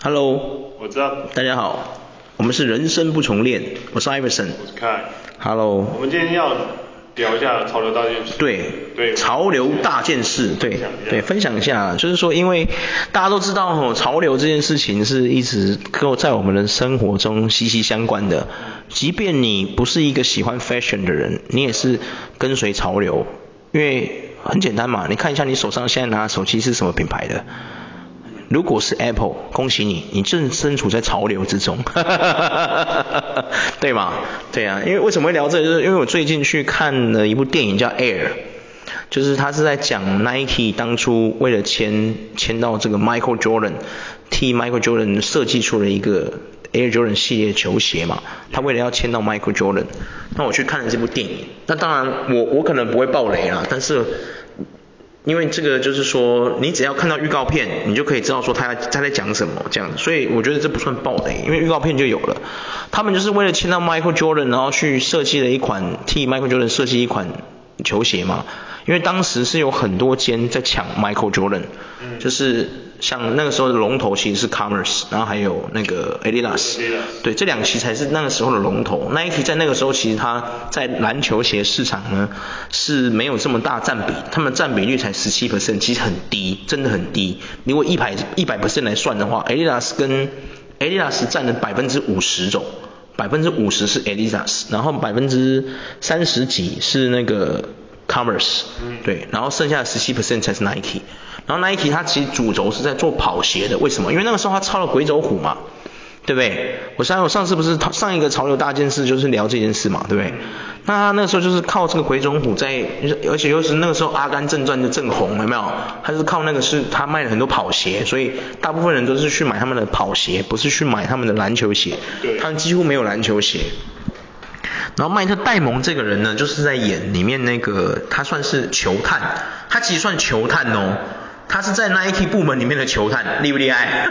Hello，我知道。大家好，我们是人生不重练，我是 Iverson。我是 Kai。Hello。我们今天要聊一下潮流大件事。对。对。潮流大件事，对。对，分享一下，就是说，因为大家都知道哦，潮流这件事情是一直跟在我们的生活中息息相关的。即便你不是一个喜欢 fashion 的人，你也是跟随潮流，因为很简单嘛，你看一下你手上现在拿的手机是什么品牌的。如果是 Apple，恭喜你，你正身处在潮流之中，对吗？对啊，因为为什么会聊这个？就是因为我最近去看了一部电影叫 Air，就是他是在讲 Nike 当初为了签签到这个 Michael Jordan，替 Michael Jordan 设计出了一个 Air Jordan 系列球鞋嘛，他为了要签到 Michael Jordan，那我去看了这部电影，那当然我我可能不会爆雷啦，但是。因为这个就是说，你只要看到预告片，你就可以知道说他他在讲什么这样子，所以我觉得这不算暴雷，因为预告片就有了。他们就是为了签到 Michael Jordan，然后去设计了一款替 Michael Jordan 设计一款球鞋嘛。因为当时是有很多间在抢 Michael Jordan，就是像那个时候的龙头其实是 Commerce，然后还有那个 Adidas，对，这两期才是那个时候的龙头。Nike 在那个时候其实它在篮球鞋市场呢是没有这么大占比，他们占比率才十七 percent，其实很低，真的很低。如果一百一百 percent 来算的话，Adidas 跟 Adidas 占了百分之五十种，百分之五十是 Adidas，然后百分之三十几是那个。Commerce，对，然后剩下的十七 percent 才是 Nike，然后 Nike 它其实主轴是在做跑鞋的，为什么？因为那个时候它抄了鬼走虎嘛，对不对？我上我上次不是上一个潮流大件事就是聊这件事嘛，对不对？那他那个时候就是靠这个鬼走虎在，而且又是那个时候阿甘正传就正红，有没有？他是靠那个是他卖了很多跑鞋，所以大部分人都是去买他们的跑鞋，不是去买他们的篮球鞋，他们几乎没有篮球鞋。然后迈特戴蒙这个人呢，就是在演里面那个，他算是球探，他其实算球探哦，他是在 Nike 部门里面的球探，厉不厉害？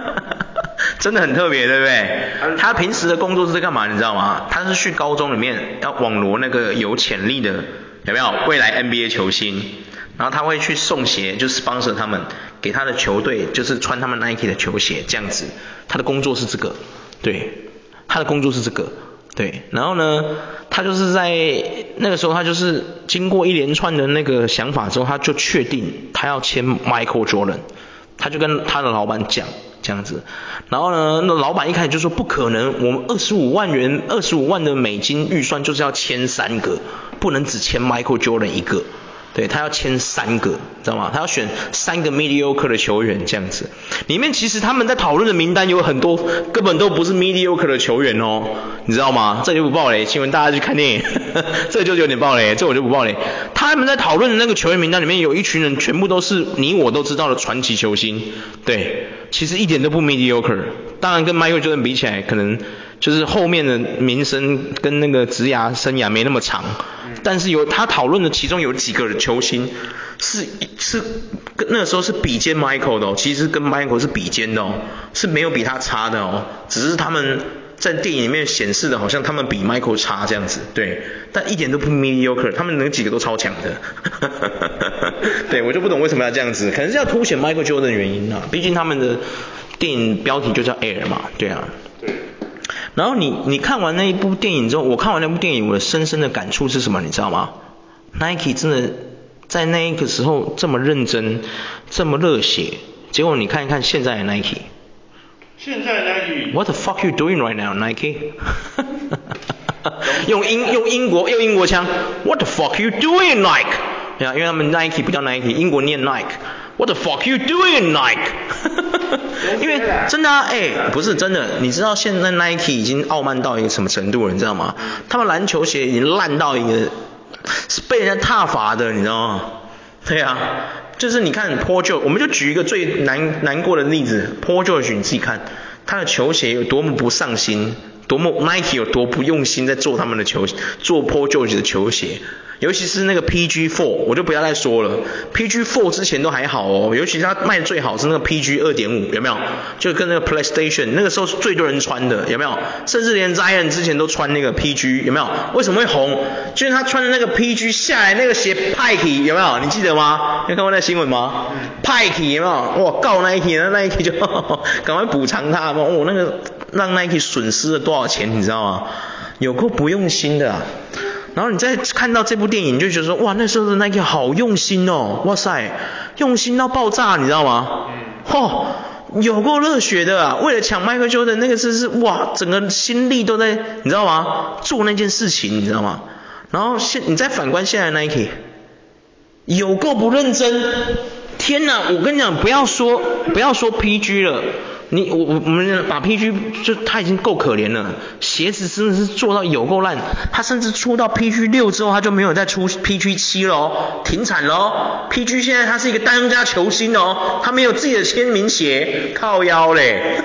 真的很特别，对不对？他平时的工作是在干嘛？你知道吗？他是去高中里面要网罗那个有潜力的，有没有未来 NBA 球星？然后他会去送鞋，就是 sponsor 他们，给他的球队就是穿他们 Nike 的球鞋这样子。他的工作是这个，对，他的工作是这个。对，然后呢，他就是在那个时候，他就是经过一连串的那个想法之后，他就确定他要签 Michael Jordan，他就跟他的老板讲这样子，然后呢，那老板一开始就说不可能，我们二十五万元、二十五万的美金预算就是要签三个，不能只签 Michael Jordan 一个。对，他要签三个，知道吗？他要选三个 mediocre 的球员这样子。里面其实他们在讨论的名单有很多根本都不是 mediocre 的球员哦，你知道吗？这就不爆雷，请问大家去看电影，这就有点爆雷，这我就不爆雷。他们在讨论的那个球员名单里面有一群人全部都是你我都知道的传奇球星，对，其实一点都不 mediocre。当然跟 Michael Jordan 比起来，可能就是后面的名声跟那个职涯生涯没那么长。但是有他讨论的其中有几个球星是是跟那个时候是比肩 Michael 的哦，其实跟 Michael 是比肩的哦，是没有比他差的哦，只是他们在电影里面显示的好像他们比 Michael 差这样子，对，但一点都不 mediocre，他们那几个都超强的，对，我就不懂为什么要这样子，可能是要凸显 Michael Jordan 的原因啊，毕竟他们的电影标题就叫 Air 嘛，对啊。然后你你看完那一部电影之后，我看完那部电影，我的深深的感触是什么？你知道吗？Nike 真的在那一个时候这么认真，这么热血，结果你看一看现在的 Nike。现在的 Nike。What the fuck you doing right now, Nike？用英用英国用英国腔。What the fuck you doing, Nike？对啊，因为他们 Nike 不叫 Nike，英国念 Nike。What the fuck you doing, Nike？因为真的啊，哎、欸，不是真的，你知道现在 Nike 已经傲慢到一个什么程度了，你知道吗？他们篮球鞋已经烂到一个是被人家踏伐的，你知道吗？对啊，就是你看 Paul George，我们就举一个最难难过的例子，Paul George，你自己看他的球鞋有多么不上心。多么 Nike 有多不用心在做他们的球做 Paul George 的球鞋，尤其是那个 PG Four，我就不要再说了，PG Four 之前都还好哦，尤其是他卖的最好是那个 PG 二点五，有没有？就跟那个 PlayStation 那个时候是最多人穿的，有没有？甚至连 Zion 之前都穿那个 PG，有没有？为什么会红？就是他穿的那个 PG 下来那个鞋 Pike，有没有？你记得吗？你有看过那新闻吗？Pike 有没有？哇，告 Nike，那 Nike 就 赶快补偿他，哦，那个。让 Nike 损失了多少钱，你知道吗？有够不用心的啊！然后你再看到这部电影，你就觉得说，哇，那时候的 Nike 好用心哦，哇塞，用心到爆炸，你知道吗？嗯。嚯，有够热血的啊！为了抢 Michael Jordan，那个是是哇，整个心力都在，你知道吗？做那件事情，你知道吗？然后现你再反观现在 Nike，有够不认真！天哪，我跟你讲，不要说不要说 PG 了。你我我们把 PG 就他已经够可怜了，鞋子真的是做到有够烂，他甚至出到 PG 六之后他就没有再出 PG 七了，停产了。PG 现在他是一个当家球星哦，他没有自己的签名鞋，靠腰嘞，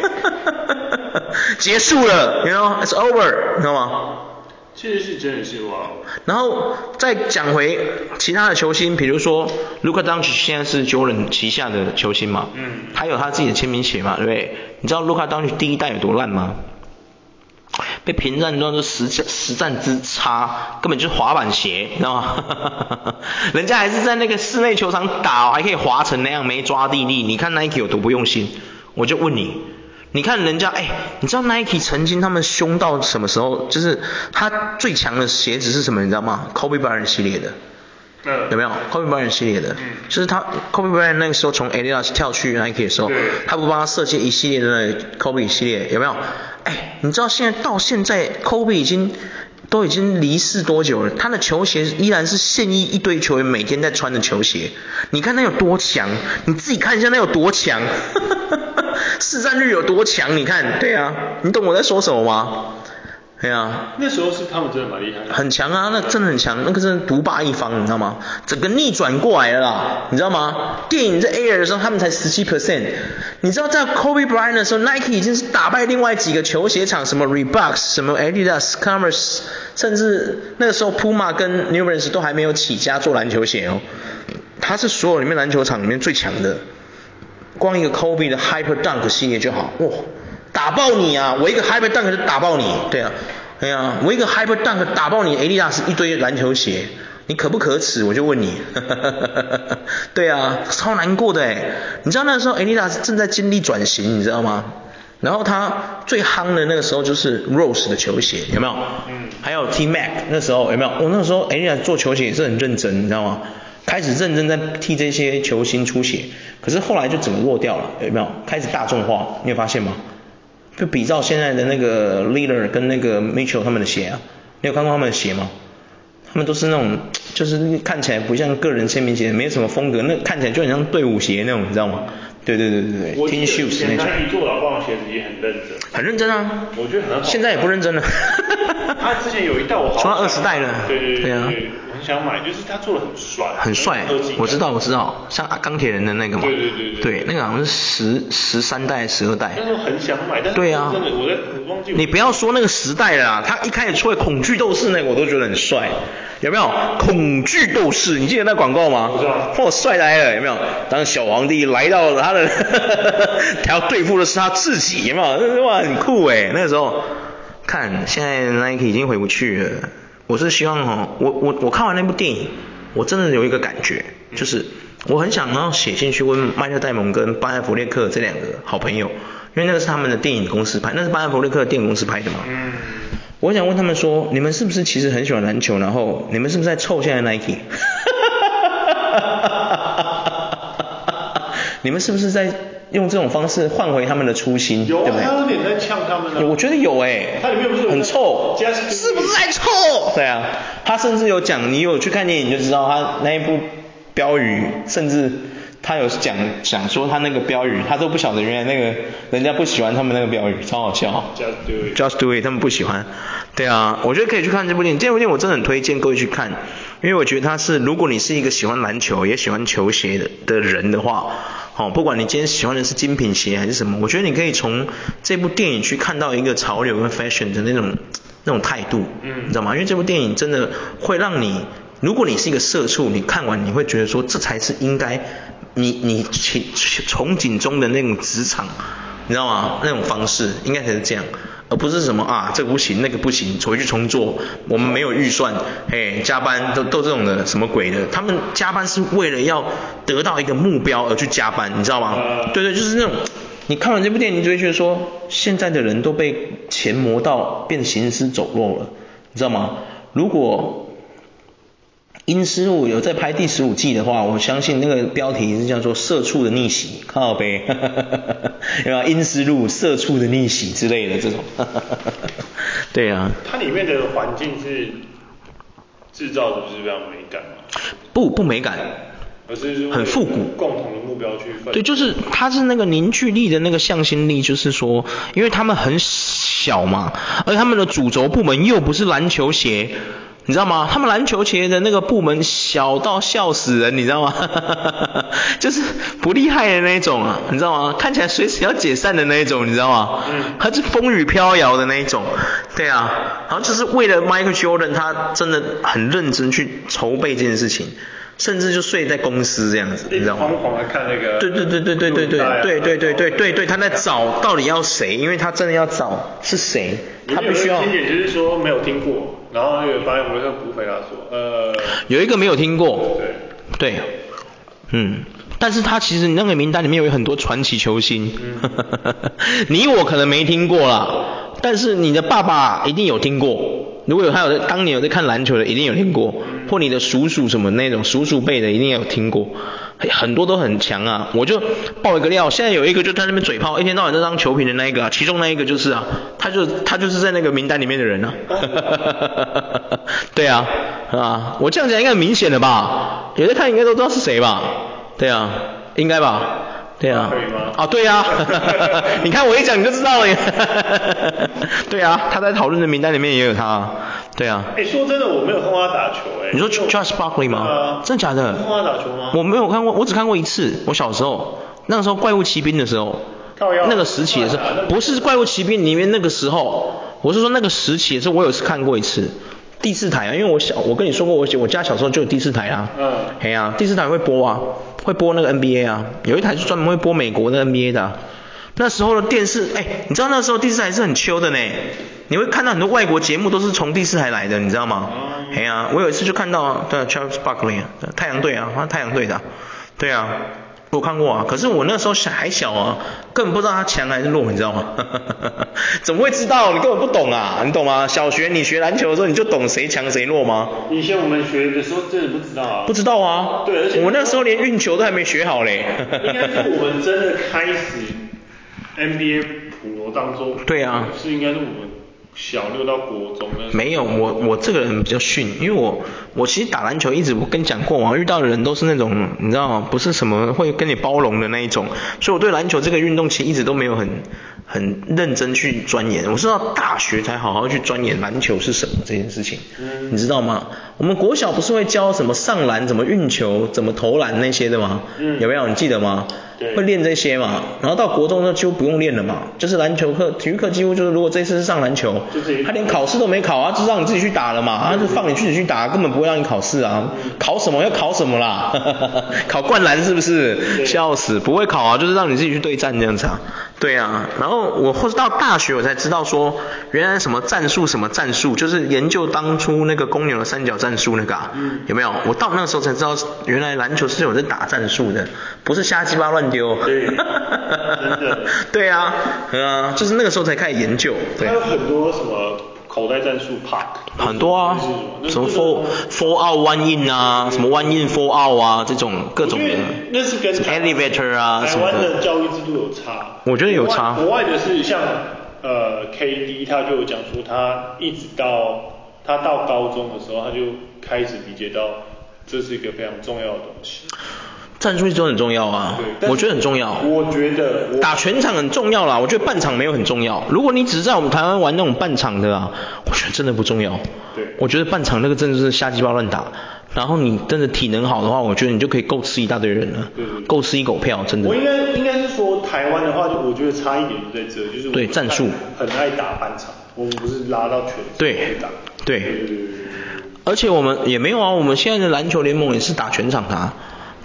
结束了，you know，it's over，你知道吗？确实是真的是哇。然后再讲回其他的球星，比如说 Luka Doncic 现在是 Jordan 旗下的球星嘛，嗯，他有他自己的签名鞋嘛，对不对？你知道 Luka Doncic 第一代有多烂吗？被评价说是实实战之差，根本就是滑板鞋，你知道吗？人家还是在那个室内球场打，还可以滑成那样，没抓地力。你看 Nike 有多不用心？我就问你。你看人家，哎，你知道 Nike 曾经他们凶到什么时候？就是他最强的鞋子是什么？你知道吗？Kobe Bryant 系列的，嗯，有没有？Kobe Bryant 系列的，嗯，就是他 Kobe Bryant 那个时候从 Adidas 跳去 Nike 的时候，他不帮他设计一系列的 Kobe 系列，有没有？哎，你知道现在到现在 Kobe 已经都已经离世多久了？他的球鞋依然是现役一堆球员每天在穿的球鞋，你看他有多强？你自己看一下他有多强。市占率有多强？你看，对啊，你懂我在说什么吗？对啊，那时候是他们真的蛮厉害的，很强啊，那真的很强，那个真的独霸一方，你知道吗？整个逆转过来了啦，你知道吗？电影在 Air 的时候，他们才十七 percent，你知道在 Kobe Bryant 的时候，Nike 已经是打败另外几个球鞋厂，什么 Reebok、什么 Adidas、Converse，甚至那个时候 Puma 跟 New Balance 都还没有起家做篮球鞋哦，他是所有里面篮球厂里面最强的。光一个 Kobe 的 Hyper Dunk 系列就好，哇，打爆你啊！我一个 Hyper Dunk 就打爆你，对啊，对啊，我一个 Hyper Dunk 打爆你，Adidas 一堆篮球鞋，你可不可耻？我就问你，对啊，超难过的哎，你知道那时候 Adidas 正在经历转型，你知道吗？然后他最夯的那个时候就是 Rose 的球鞋，有没有？嗯。还有 T Mac 那时候有没有？我、哦、那时候 Adidas 做球鞋也是很认真，你知道吗？开始认真在替这些球星出血，可是后来就整个弱掉了，有没有？开始大众化，你有发现吗？就比照现在的那个 Leader 跟那个 Mitchell 他们的鞋啊，你有看过他们的鞋吗？他们都是那种，就是看起来不像个人签名鞋，没什么风格，那看起来就很像队伍鞋那种，你知道吗？对对对对对，Team Shoes 那种。他做老棒鞋子也很认真。很认真啊。我觉得很好。现在也不认真了。他之前有一代我好。穿二十代了。对对对。对啊。想买，就是他做的很帅，很帅，我知道我知道，像钢铁人的那个嘛，对对对对，对那个好像是十十三代十二代，但是很想买，但是对啊，真的我在我忘记，你不要说那个时代了啦，他一开始出来恐惧斗士那个我都觉得很帅，有没有？恐惧斗士，你记得那广告吗？我知道，嚯帅呆了，有没有？当小皇帝来到了他的，他要对付的是他自己，有没有？哇，很酷哎，那个时候，看现在 Nike 已经回不去了。我是希望哈，我我我看完那部电影，我真的有一个感觉，就是我很想要写信去问迈特戴蒙跟班艾弗列克这两个好朋友，因为那个是他们的电影公司拍，那是班艾弗列克的电影公司拍的嘛。嗯。我想问他们说，你们是不是其实很喜欢篮球，然后 你们是不是在凑现在 Nike？哈哈哈哈哈哈！你们是不是在？用这种方式换回他们的初心，有啊，对不对？他有点在呛他们呢。我觉得有哎，他里面不是很臭，是不是在臭？对啊，他甚至有讲，你有去看电影就知道，他那一部标语，甚至他有讲讲说他那个标语，他都不晓得原来那个人家不喜欢他们那个标语，超好笑。Just do it. Just do it，他们不喜欢。对啊，我觉得可以去看这部电影，这部电影我真的很推荐各位去看，因为我觉得他是，如果你是一个喜欢篮球也喜欢球鞋的的人的话。哦，不管你今天喜欢的是精品鞋还是什么，我觉得你可以从这部电影去看到一个潮流跟 fashion 的那种那种态度，嗯，你知道吗？因为这部电影真的会让你，如果你是一个社畜，你看完你会觉得说，这才是应该你你憧憧憬中的那种职场，你知道吗？那种方式应该才是这样。而不是什么啊，这个不行，那个不行，回去重做。我们没有预算，嘿，加班都都这种的，什么鬼的？他们加班是为了要得到一个目标而去加班，你知道吗？对对，就是那种，你看完这部电影，你就会觉得说，现在的人都被钱磨到变行尸走肉了，你知道吗？如果阴尸路有在拍第十五季的话，我相信那个标题是叫做“社畜的逆袭”，靠北，对吧？阴尸路社畜的逆袭之类的这种，对啊。它里面的环境是制造的是非常美感吗？不不美感，而是很复古，共同的目标去奋。对，就是它是那个凝聚力的那个向心力，就是说，因为他们很小嘛，而他们的主轴部门又不是篮球鞋。你知道吗？他们篮球鞋的那个部门小到笑死人，你知道吗？就是不厉害的那一种啊，你知道吗？看起来随时要解散的那一种，你知道吗？嗯。他是风雨飘摇的那一种，对啊。然后就是为了 Michael Jordan，他真的很认真去筹备这件事情。甚至就睡在公司这样子，你知道吗？疯狂的看那个。对对对对对对对对对对对对对，他在找到底要谁，因为他真的要找是谁，他必须要。经典就是说没有听过，然后有发现我们不回答说，呃。有一个没有听过。对。对。嗯，但是他其实那个名单里面有很多传奇球星，你我可能没听过啦，但是你的爸爸一定有听过。如果有他有当年有在看篮球的，一定有听过，或你的叔叔什么那种叔叔辈的，一定有听过，很多都很强啊。我就爆一个料，现在有一个就在那边嘴炮，一天到晚在当球评的那一个，其中那一个就是啊，他就他就是在那个名单里面的人啊。对啊，啊，我这样讲应该很明显的吧？有在看应该都知道是谁吧？对啊，应该吧？对啊，啊对啊，你看我一讲你就知道了耶，对啊，他在讨论的名单里面也有他，对啊。哎，说真的，我没有看过他打球哎。你说 Charles Barkley 吗？啊、真的假的？你看过他打球吗？我没有看过，我只看过一次。我小时候，那个时候怪物骑兵的时候，那个时期的时候，不是怪物骑兵里面那个时候，我是说那个时期的时候，我有一次看过一次。第四台啊，因为我小，我跟你说过，我我家小时候就有第四台啊。嗯。嘿啊，第四台会播啊，会播那个 NBA 啊，有一台是专门会播美国的 NBA 的啊。那时候的电视，哎，你知道那时候第四台是很秋的呢，你会看到很多外国节目都是从第四台来的，你知道吗？嘿啊，我有一次就看到，对，Charles Barkley，太阳队啊，太阳队的，对啊。我看过啊，可是我那时候小还小啊，根本不知道他强还是弱，你知道吗？怎么会知道？你根本不懂啊，你懂吗？小学你学篮球的时候，你就懂谁强谁弱吗？以前我们学的时候真的不知道啊。不知道啊。对，而且我那时候连运球都还没学好嘞。应该是我们真的开始 NBA 普罗当中。对啊。是应该是我们。小六到国中呢没有，我我这个人比较逊，因为我我其实打篮球一直我跟你讲过嘛，遇到的人都是那种你知道吗？不是什么会跟你包容的那一种，所以我对篮球这个运动其实一直都没有很很认真去钻研。我是到大学才好好去钻研篮球是什么这件事情，嗯、你知道吗？我们国小不是会教什么上篮、怎么运球、怎么投篮那些的吗？嗯、有没有？你记得吗？会练这些嘛，然后到国中就几乎不用练了嘛，就是篮球课、体育课几乎就是如果这次是上篮球，他连考试都没考啊，就让你自己去打了嘛，他就放你自己去打，根本不会让你考试啊，考什么要考什么啦，考灌篮是不是？笑死，不会考啊，就是让你自己去对战这样子啊。对啊，然后我或是到大学我才知道说，原来什么战术什么战术，就是研究当初那个公牛的三角战术那个啊，有没有？我到那个时候才知道，原来篮球是有在打战术的，不是瞎鸡巴乱丢。对，真的。对啊，啊，就是那个时候才开始研究。对。还有很多什么。口袋战术 Park 很多啊，什么 four four out one in 啊，什么 one in four out 啊，这种各种的。那是跟 elevator 啊什么的。台湾的教育制度有差。我觉得有差。国外的是像呃 KD，他就有讲说他一直到他到高中的时候，他就开始理解到这是一个非常重要的东西。战术就很重要啊，我觉得很重要。我觉得打全场很重要啦，我觉得半场没有很重要。如果你只是在我们台湾玩那种半场的啊，我觉得真的不重要。对，我觉得半场那个真的是瞎鸡巴乱打。然后你真的体能好的话，我觉得你就可以够吃一大堆人了，对对对够吃一狗票，真的。我应该应该是说台湾的话，就我觉得差一点就在这，就是对战术很爱打半场，我们不是拉到全场对去打。对而且我们也没有啊，我们现在的篮球联盟也是打全场的啊，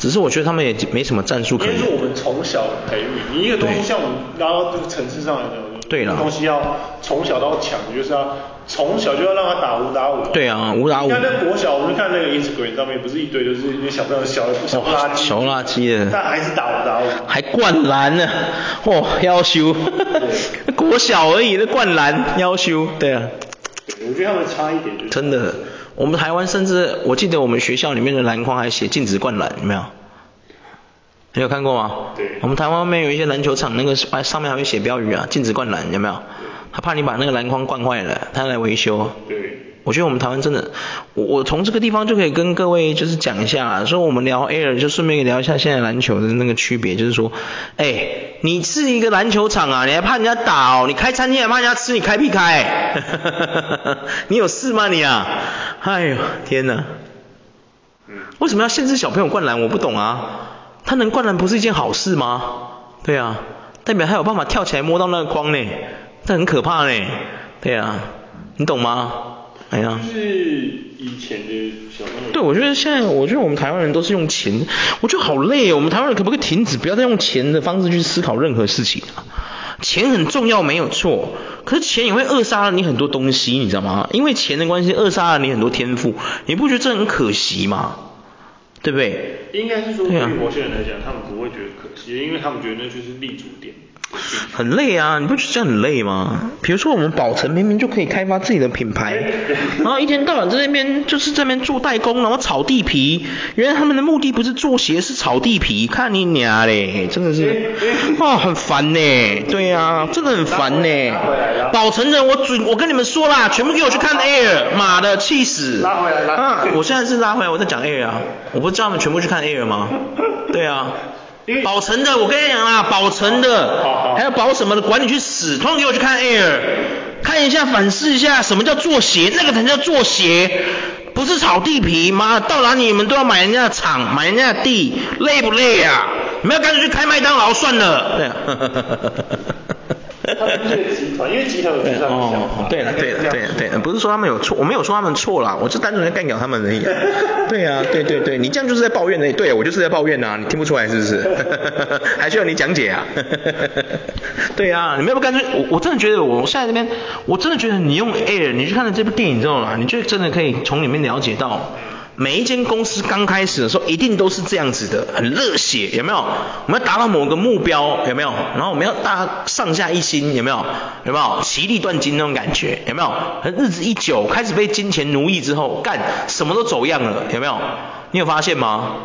只是我觉得他们也没什么战术可言。因为是我们从小培育，你一个东西像我们拉到这个层次上来讲，对了东西要从小到强，就是要从小就要让他打五打五。对啊，五打五。你看那国小，我们看那个 Instagram 上面不是一堆就是那小朋友小小垃圾，小垃圾的，但还是打五打五。还灌篮呢，哦，要修，国小而已那灌篮要修，对啊。我觉得他们差一点就是。真的，我们台湾甚至，我记得我们学校里面的篮筐还写禁止灌篮，有没有？你有看过吗？对。我们台湾外面有一些篮球场，那个上面还会写标语啊，禁止灌篮，有没有？他怕你把那个篮筐灌坏了，他来维修。对。我觉得我们台湾真的，我我从这个地方就可以跟各位就是讲一下啦，说我们聊 Air 就顺便聊一下现在篮球的那个区别，就是说，哎，你是一个篮球场啊，你还怕人家打哦？你开餐厅还怕人家吃，你开屁开？你有事吗你啊？哎呦天哪！为什么要限制小朋友灌篮？我不懂啊。他能灌篮不是一件好事吗？对啊，代表他有办法跳起来摸到那个框呢，这很可怕呢。对啊，你懂吗？哎呀，就是以前的小朋友。对，我觉得现在，我觉得我们台湾人都是用钱，我觉得好累哦。我们台湾人可不可以停止，不要再用钱的方式去思考任何事情啊？钱很重要，没有错，可是钱也会扼杀了你很多东西，你知道吗？因为钱的关系，扼杀了你很多天赋，你不觉得这很可惜吗？对不对？应该是说，对于某些人来讲，他们不会觉得可惜，因为他们觉得那就是立足点。很累啊，你不觉得这样很累吗？比如说我们宝城明明就可以开发自己的品牌，然后一天到晚在那边就是在那边做代工，然后炒地皮。原来他们的目的不是做鞋，是炒地皮。看你娘嘞，真的是，哦，很烦呢。对呀、啊，真的很烦呢。宝城人，我准，我跟你们说啦，全部给我去看 Air，妈的，气死。拉回来，拉回来。啊，我现在是拉回来，我在讲 Air 啊，我不是叫他们全部去看 Air 吗？对啊。宝成的，我跟你讲啦，保存的，还有保什么的，管你去死，通通给我去看 Air，看一下，反思一下，什么叫做鞋，那个才叫做鞋，不是炒地皮，妈，到哪里你们都要买人家的厂，买人家的地，累不累啊？你们要干脆去开麦当劳算了，对啊。他们是个集团，因为集团有集团的想法。对了，对了，对了，对了，不是说他们有错，我没有说他们错啦，我就单纯在干掉他们而已。对啊，对对对，你这样就是在抱怨而已。对，我就是在抱怨呐，你听不出来是不是？还需要你讲解啊？对啊，你们要不干脆，我我真的觉得我现在这边，我真的觉得你用 Air，你去看了这部电影之后啦，你就真的可以从里面了解到。每一间公司刚开始的时候，一定都是这样子的，很热血，有没有？我们要达到某个目标，有没有？然后我们要大上下一心，有没有？有没有？其利断金那种感觉，有没有？日子一久，开始被金钱奴役之后，干什么都走样了，有没有？你有发现吗？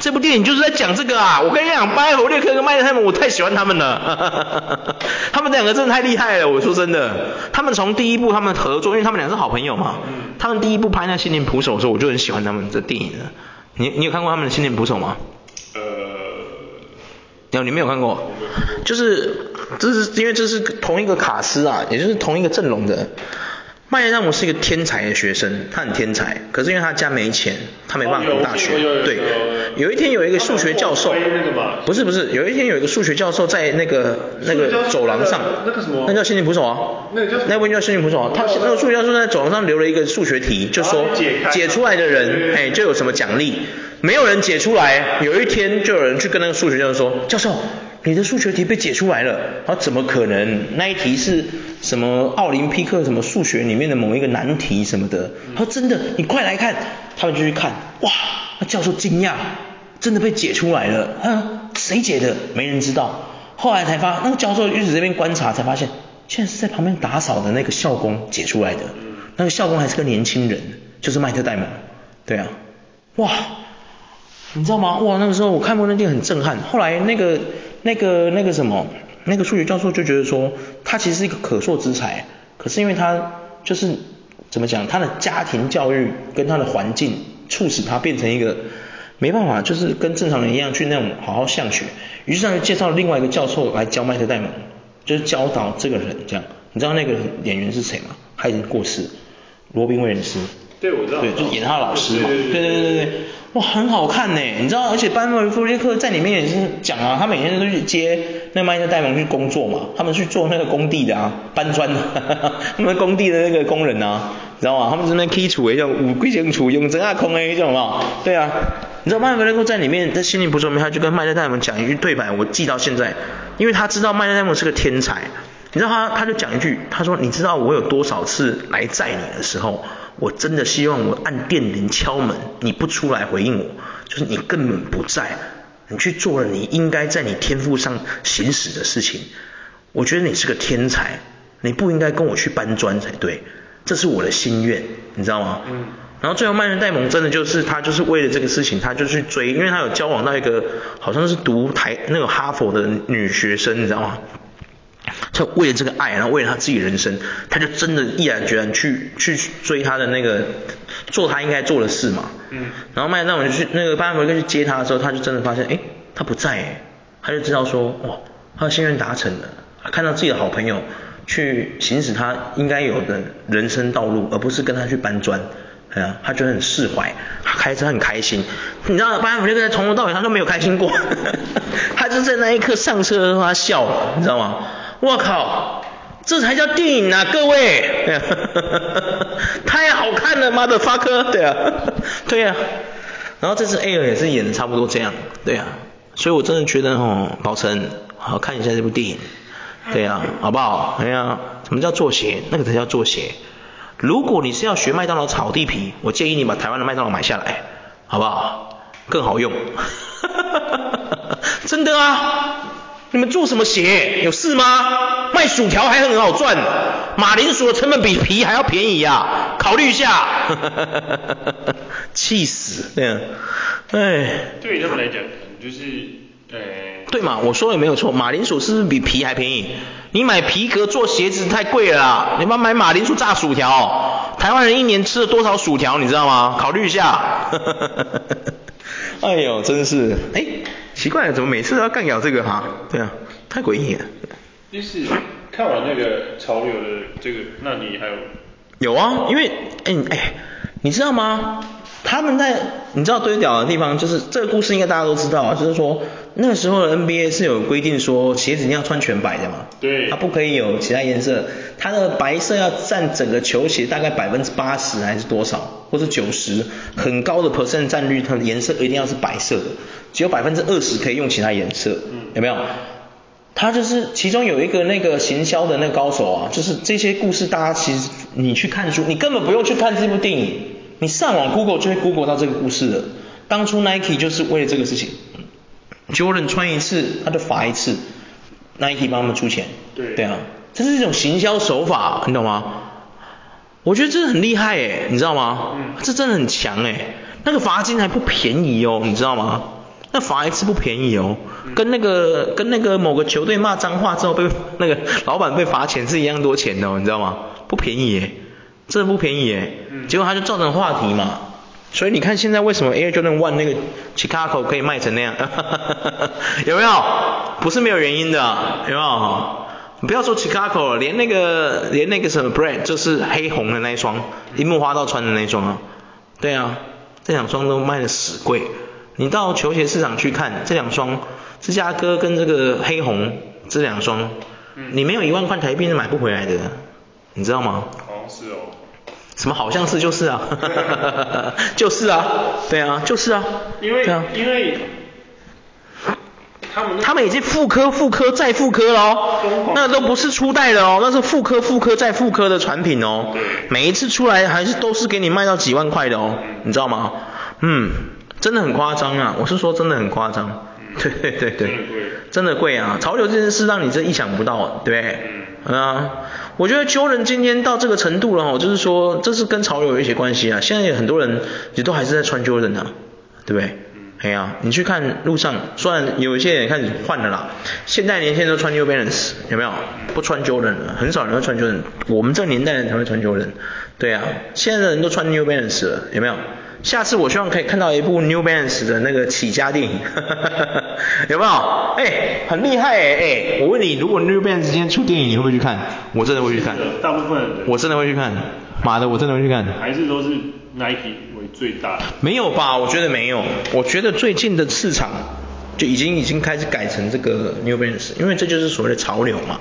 这部电影就是在讲这个啊！我跟你讲，巴尔·侯列克跟麦特戴蒙，我太喜欢他们了，他们两个真的太厉害了。我说真的，他们从第一部他们合作，因为他们俩是好朋友嘛。他们第一部拍那《心灵捕手》的时候，我就很喜欢他们的电影了。你你有看过他们的《心灵捕手》吗？呃，有，你没有看过？就是这是因为这是同一个卡司啊，也就是同一个阵容的。麦特戴蒙是一个天才的学生，他很天才，可是因为他家没钱，他没办法读大学。对，有一天有一个数学教授，不是不是，有一天有一个数学教授在那个那个走廊上，那个什么，那叫心灵捕手啊，那叫那部叫心灵捕手啊，他那个数学教授在走廊上留了一个数学题，就说解出来的人，哎，就有什么奖励，没有人解出来，有一天就有人去跟那个数学教授说，教授。你的数学题被解出来了，啊，怎么可能？那一题是什么奥林匹克什么数学里面的某一个难题什么的？他说真的，你快来看，他们就去看，哇，那教授惊讶，真的被解出来了，啊，谁解的？没人知道。后来才发，那个教授一直在这边观察，才发现，现在是在旁边打扫的那个校工解出来的，那个校工还是个年轻人，就是麦特戴蒙，对啊，哇，你知道吗？哇，那个时候我看过那电影很震撼，后来那个。那个那个什么，那个数学教授就觉得说，他其实是一个可塑之才，可是因为他就是怎么讲，他的家庭教育跟他的环境促使他变成一个没办法，就是跟正常人一样去那种好好上学，于是他就介绍另外一个教授来教麦特戴蒙，就是教导这个人这样。你知道那个演员是谁吗？他已经过世，罗宾威廉斯。对，我知道。对，就是演他的老师嘛。对对对对对对。哇，很好看呢，你知道，而且班艾弗列克在里面也是讲啊，他每天都去接那个麦特戴蒙去工作嘛，他们去做那个工地的啊，搬砖的，他们工地的那个工人啊，你知道吗？他们是那基础的叫五规定处用真啊空的这种啊，对啊，你知道班艾弗列克在里面在心灵捕手里面，他就跟麦特戴蒙讲一句对白，我记到现在，因为他知道麦特戴蒙是个天才，你知道他他就讲一句，他说你知道我有多少次来载你的时候。我真的希望我按电铃敲门，你不出来回应我，就是你根本不在，你去做了你应该在你天赋上行使的事情。我觉得你是个天才，你不应该跟我去搬砖才对，这是我的心愿，你知道吗？嗯。然后最后麦特戴蒙真的就是他就是为了这个事情，他就去追，因为他有交往到一个好像是读台那个哈佛的女学生，你知道吗？就为了这个爱，然后为了他自己人生，他就真的毅然决然去去追他的那个做他应该做的事嘛。嗯。然后麦当劳就去那个班艾弗去接他的时候，他就真的发现，哎，他不在哎，他就知道说，哇，他的心愿达成了，看到自己的好朋友去行使他应该有的人生道路，而不是跟他去搬砖，哎呀，他觉得很释怀，他开车很开心。你知道班艾弗列克从头到尾他都没有开心过，他就在那一刻上车的时候他笑了，你知道吗？我靠，这才叫电影啊，各位，太好看了妈的发科，对啊，对啊，然后这次 Air 也是演的差不多这样，对啊，所以我真的觉得哦，宝成，好看一下这部电影，对啊，好不好？哎呀，什么叫做鞋？那个才叫做鞋。如果你是要学麦当劳炒地皮，我建议你把台湾的麦当劳买下来，好不好？更好用，真的啊。你们做什么鞋？有事吗？卖薯条还很好赚，马铃薯的成本比皮还要便宜啊！考虑一下。气死！这样，哎。对于他们来讲，可能就是，呃。对嘛？我说也没有错，马铃薯是不是比皮还便宜？你买皮革做鞋子太贵了啦，你妈买马铃薯炸薯条，台湾人一年吃了多少薯条？你知道吗？考虑一下。哎呦，真是，哎。奇怪了，怎么每次都要干掉这个哈？对啊，太诡异了。就是看完那个潮流的这个，那你还有？有啊，因为哎哎，你知道吗？他们在你知道堆屌的地方，就是这个故事应该大家都知道啊，就是说那个时候的 NBA 是有规定说鞋子一定要穿全白的嘛，对，它不可以有其他颜色，它的白色要占整个球鞋大概百分之八十还是多少，或者九十，很高的 percent 占率，它的颜色一定要是白色的。只有百分之二十可以用其他颜色，嗯，有没有？他就是其中有一个那个行销的那个高手啊，就是这些故事，大家其实你去看书，你根本不用去看这部电影，你上网 Google 就会 Google 到这个故事的。当初 Nike 就是为了这个事情，Jordan 穿一次他就罚一次，Nike 帮他们出钱，对，对啊，这是一种行销手法，你懂吗？我觉得这很厉害诶，你知道吗？嗯，这真的很强诶，那个罚金还不便宜哦，你知道吗？那罚一次不便宜哦，跟那个跟那个某个球队骂脏话之后被 那个老板被罚钱是一样多钱的哦，你知道吗？不便宜耶，真的不便宜耶。结果他就造成话题嘛，所以你看现在为什么 Air Jordan One 那个 Chicago 可以卖成那样，有没有？不是没有原因的，有没有？不要说 Chicago 了，连那个连那个什么 Brand 就是黑红的那一双，樱木花道穿的那一双啊，对啊，这两双都卖的死贵。你到球鞋市场去看这两双芝加哥跟这个黑红这两双，你没有一万块台币是买不回来的，你知道吗？好像是哦。什么好像是就是啊，就是啊，对啊，就是啊。因为、啊、因为他们他们已经复刻复刻再复刻了哦，那都不是初代的哦，那是复刻复刻再复刻的产品哦，每一次出来还是都是给你卖到几万块的哦，你知道吗？嗯。真的很夸张啊！我是说真的很夸张，对对对对，真的贵啊！潮流这件事让你真意想不到，对不对？嗯啊，我觉得 Jordan 今天到这个程度了哈，就是说这是跟潮流有一些关系啊。现在有很多人也都还是在穿 Jordan 啊，对不对？哎呀，你去看路上，虽然有一些人开始换了啦，现在年轻人都穿 New Balance，有没有？不穿 Jordan 了，很少人会穿 Jordan，我们这个年代人才会穿 Jordan。对啊，现在的人都穿 New Balance 了，有没有？下次我希望可以看到一部 New Balance 的那个起家电影，有没有？哎、欸，很厉害哎、欸、哎、欸，我问你，如果 New Balance 今天出电影，你会不会去看？我真的会去看。大部分人。我真的会去看。妈的，我真的会去看。还是都是 Nike 为最大的？没有吧？我觉得没有。我觉得最近的市场就已经已经开始改成这个 New Balance，因为这就是所谓的潮流嘛。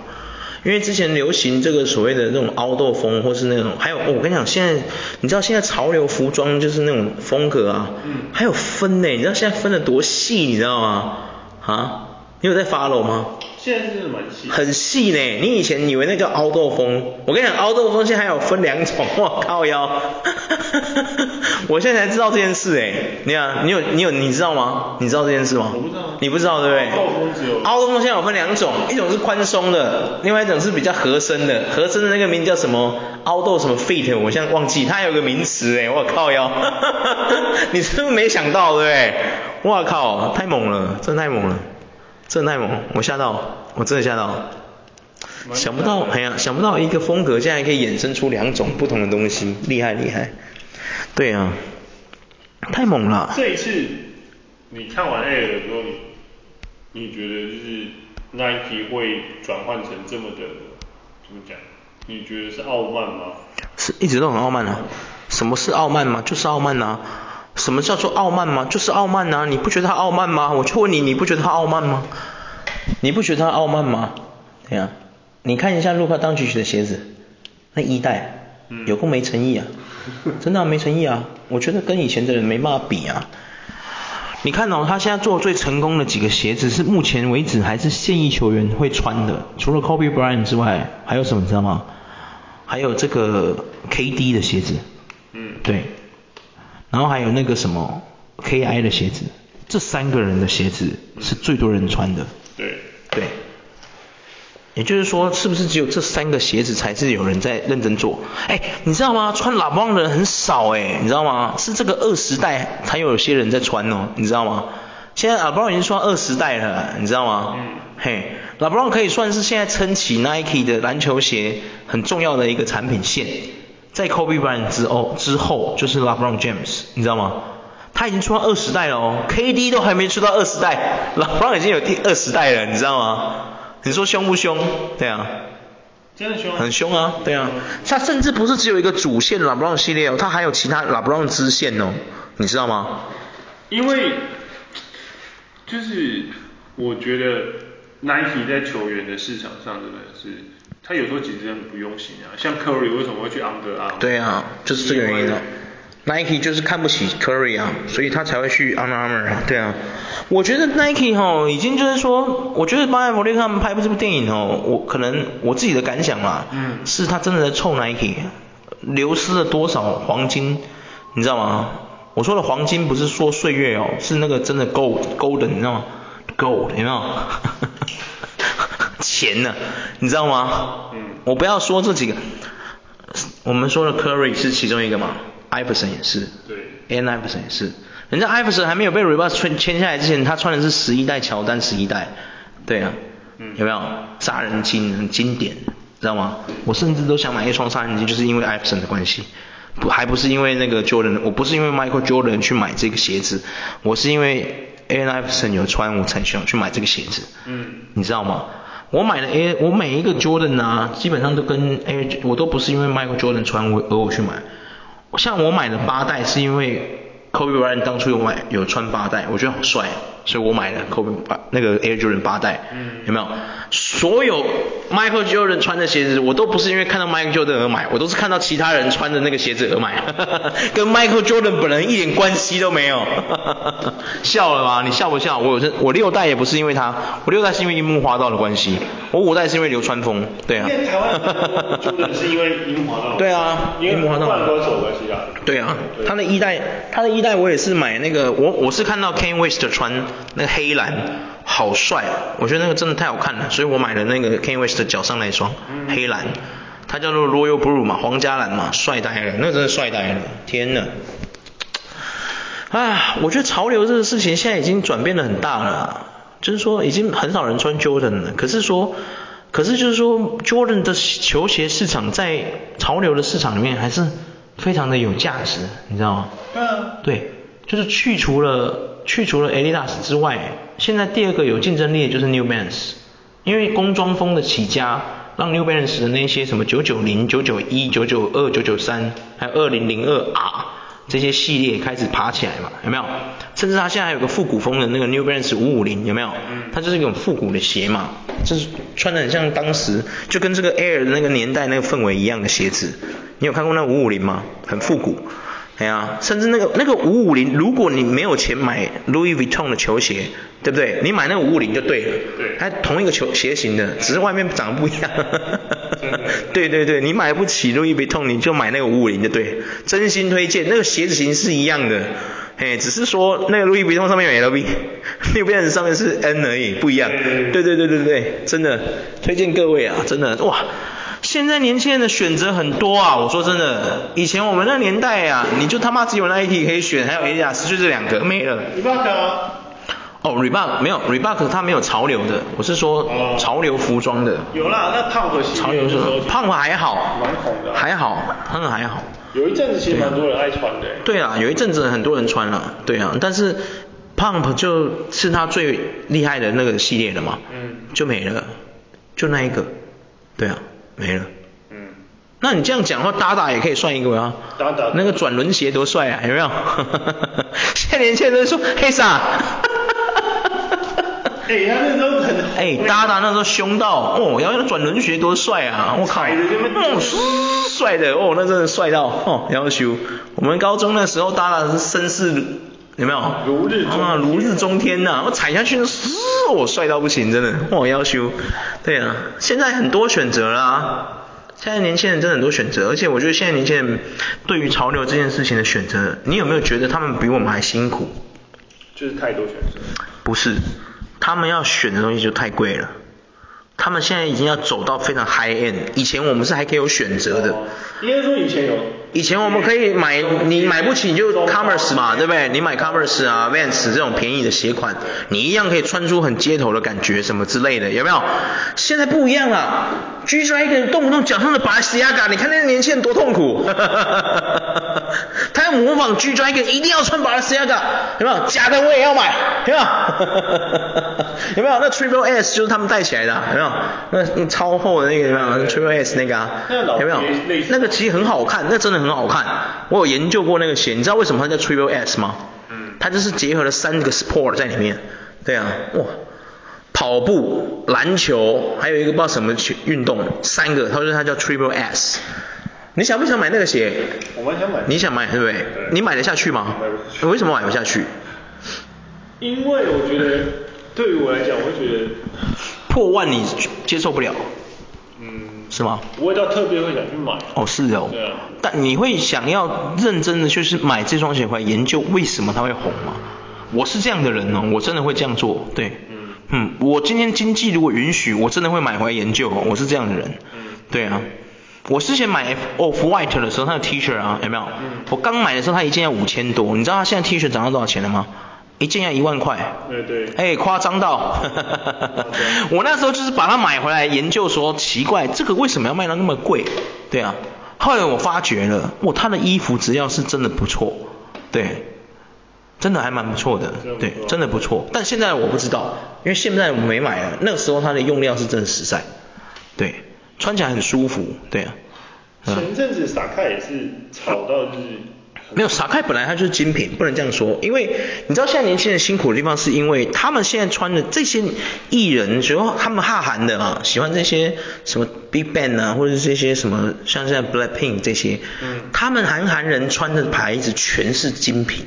因为之前流行这个所谓的那种 outdoor 风，或是那种，还有、哦、我跟你讲，现在你知道现在潮流服装就是那种风格啊，嗯，还有分呢，你知道现在分的多细，你知道吗？啊，你有在 follow 吗？现在真的蛮细，很细呢。你以前以为那叫 outdoor 风，我跟你讲，outdoor 风现在还有分两种，我靠腰，我现在才知道这件事哎。你看，你有你有你知道吗？你知道这件事吗？我不知道。你不知道对不对？outdoor 风只有 outdoor 风现在有分两种，一种是宽松的，另外一种是比较合身的。合身的那个名字叫什么？outdoor 什么 fit？我现在忘记，它有个名词哎，我靠腰，你是不是没想到对不对？我靠，太猛了，真的太猛了。这太猛，我吓到，我真的吓到，想不到，哎呀，想不到一个风格竟然可以衍生出两种不同的东西，厉害厉害，对啊，太猛了。这一次你看完 Air 的时候，你你觉得就是 Nike 会转换成这么的，怎么讲？你觉得是傲慢吗？是一直都很傲慢啊。什么是傲慢吗？就是傲慢啊。什么叫做傲慢吗？就是傲慢呐、啊！你不觉得他傲慢吗？我就问你，你不觉得他傲慢吗？你不觉得他傲慢吗？对呀、啊，你看一下路卡当曲曲的鞋子，那一代，有够没诚意啊！真的、啊、没诚意啊！我觉得跟以前的人没办法比啊。你看哦，他现在做最成功的几个鞋子，是目前为止还是现役球员会穿的，除了 Kobe Bryant 之外，还有什么你知道吗？还有这个 KD 的鞋子。嗯。对。然后还有那个什么 KI 的鞋子，这三个人的鞋子是最多人穿的。对对，也就是说，是不是只有这三个鞋子才是有人在认真做？哎，你知道吗？穿 LeBron 的人很少哎，你知道吗？是这个二时代才有些人在穿哦，你知道吗？现在 LeBron 已经算二十代了，你知道吗？嗯。嘿，LeBron 可以算是现在撑起 Nike 的篮球鞋很重要的一个产品线。在 Kobe Bryant 之后，之后就是 LeBron James，你知道吗？他已经出到二十代了哦，KD 都还没出到二十代，LeBron 已经有第二十代了，你知道吗？你说凶不凶？对啊，真的凶，很凶啊，对啊，他甚至不是只有一个主线 LeBron 系列哦，他还有其他 LeBron 支线哦，你知道吗？因为就是我觉得 Nike 在球员的市场上真的是。他有时候其实很不用心啊，像 Curry 为什么会去 Under Armour？对啊，就是这个原因啊。Nike 就是看不起 Curry 啊，所以他才会去 Under Armour 啊。对啊，我觉得 Nike 哈已经就是说，我觉得巴艾弗利克他们拍这部电影哦，我可能我自己的感想啦，嗯，是他真的在臭 Nike，流失了多少黄金，你知道吗？我说的黄金不是说岁月哦，是那个真的 Gold Golden，你知道吗？Gold，有没有？钱呢？你知道吗？嗯。我不要说这几个，我们说的 Curry 是其中一个嘛，Iverson 也是。对。Allen Iverson 也是。人家 Iverson 还没有被 Reebok 签签下来之前，他穿的是十一代乔丹十一代。对啊。嗯。有没有？杀人精很经典，知道吗？我甚至都想买一双杀人精，就是因为 Iverson 的关系，不还不是因为那个 Jordan，我不是因为 Michael Jordan 去买这个鞋子，我是因为 Allen Iverson 有穿，我才想去买这个鞋子。嗯。你知道吗？我买的 A，我每一个 Jordan 啊，基本上都跟 A，我都不是因为 Michael Jordan 穿我而我去买。像我买的八代是因为 Kobe Bryant 当初有买有穿八代，我觉得好帅。所以我买了 Kobe 八那个 Air Jordan 八代，嗯，有没有？所有 Michael Jordan 穿的鞋子，我都不是因为看到 Michael Jordan 而买，我都是看到其他人穿的那个鞋子而买，跟 Michael Jordan 本人一点关系都没有。笑了吗？你笑不笑？我有我六代也不是因为他，我六代是因为樱木花道的关系，我五代是因为流川枫，对啊。台湾 Jordan 是因为樱木花道。对啊，樱木花道。歌手关系啊。对啊，他的一代，他的一代我也是买那个，我我是看到 Kanye West 穿。那个黑蓝好帅，我觉得那个真的太好看了，所以我买了那个 Kanye West 的脚上那一双黑蓝，它叫做 Royal Blue 嘛，皇家蓝嘛，帅呆了，那个真的帅呆了，天呐。啊，我觉得潮流这个事情现在已经转变的很大了，就是说已经很少人穿 Jordan 了，可是说，可是就是说 Jordan 的球鞋市场在潮流的市场里面还是非常的有价值，你知道吗？对啊。对，就是去除了。去除了 Adidas 之外，现在第二个有竞争力的就是 New Balance，因为工装风的起家，让 New Balance 的那些什么990、991、992、993，还有2002 R，这些系列开始爬起来嘛，有没有？甚至它现在还有个复古风的那个 New Balance 五五零，有没有？它就是一种复古的鞋嘛，就是穿的很像当时就跟这个 Air 的那个年代那个氛围一样的鞋子。你有看过那五五零吗？很复古。哎呀，甚至那个那个五五零，如果你没有钱买 Louis Vuitton 的球鞋，对不对？你买那个五五零就对了。对。它同一个球鞋型的，只是外面长得不一样。对对 对，你买不起 Louis Vuitton，你就买那个五五零就对。真心推荐，那个鞋子型是一样的，哎，只是说那个 Louis Vuitton 上面有 LV，New Balance 上面是 N 而已，不一样。对对对对对，真的推荐各位啊，真的哇。现在年轻人的选择很多啊，我说真的，以前我们那年代啊，你就他妈只有 Nike 可以选，还有 Adidas 就这两个没了。Reebok 哦，Reebok 没有，Reebok 它没有潮流的，我是说潮流服装的。有啦，那 Pump 潮流是 Pump 还好，蛮红的，还好，很还好。有一阵子其实蛮多人爱穿的。对啊，有一阵子很多人穿了，对啊，但是 Pump 就是它最厉害的那个系列了嘛，嗯，就没了，就那一个，对啊。没了，嗯，那你这样讲的话，达达也可以算一个啊，达达那个转轮鞋多帅啊，有没有？现在年轻人都说黑啥？哎，他那时候很，哎，达达那时候凶到，哦，然后那转轮鞋多帅啊，我靠，哦，帅的，哦，那真的帅到，哦，然后修，我们高中那时候达达是绅士，有没有？如日啊，如日中天呐，我踩下去，嘶，我帅到不行，真的，我，要修。对啊，现在很多选择啦、啊，现在年轻人真的很多选择，而且我觉得现在年轻人对于潮流这件事情的选择，你有没有觉得他们比我们还辛苦？就是太多选择。不是，他们要选的东西就太贵了。他们现在已经要走到非常 high end，以前我们是还可以有选择的。应该说以前有。以前我们可以买，你买不起你就 Converse 嘛，对不对？你买 Converse 啊，Vans 这种便宜的鞋款，你一样可以穿出很街头的感觉，什么之类的，有没有？现在不一样了，G Dragon 动不动脚上的 Balenciaga，你看那个年轻人多痛苦。他要模仿 G Dragon，一定要穿 Balenciaga，有没有？假的我也要买，有没有？有没有？那 Triple S 就是他们带起来的，有没有？那那超厚的那个有没有？Triple S 那个啊，有没有？那个其实很好看，那真的很好看。我有研究过那个鞋，你知道为什么它叫 Triple S 吗？嗯。它就是结合了三个 sport 在里面。对啊，哇，跑步、篮球，还有一个不知道什么运动，三个，他说它叫 Triple S。你想不想买那个鞋？我蛮想买。你想买对不对？对。你买得下去吗？买不下去。为什么买不下去？因为我觉得，对于我来讲，我会觉得破万你接受不了。嗯。是吗？不会到特别会想去买。哦，是哦。对啊。但你会想要认真的就是买这双鞋回来研究为什么它会红吗？我是这样的人哦，我真的会这样做。对。嗯。嗯，我今天经济如果允许，我真的会买回来研究。我是这样的人。嗯。对啊。我之前买 Off White 的时候，它的 T 恤啊，有没有？嗯、我刚买的时候，它一件要五千多，你知道它现在 T 恤涨到多少钱了吗？一件要一万块。哎，夸张到。我那时候就是把它买回来研究说，奇怪，这个为什么要卖到那么贵？对啊。后来我发觉了，哇，他的衣服只要是真的不错，对，真的还蛮不错的，对，真的不错。但现在我不知道，因为现在我没买了。那个时候它的用料是真的实在，对。穿起来很舒服，对啊。前阵子萨卡也是炒到就是。没有，萨卡本来它就是精品，不能这样说。因为你知道现在年轻人辛苦的地方，是因为他们现在穿的这些艺人，主要他们哈韩的啊，喜欢这些什么 Big Bang 啊，或者这些什么像现在 Blackpink 这些，他们韩韩人穿的牌子全是精品，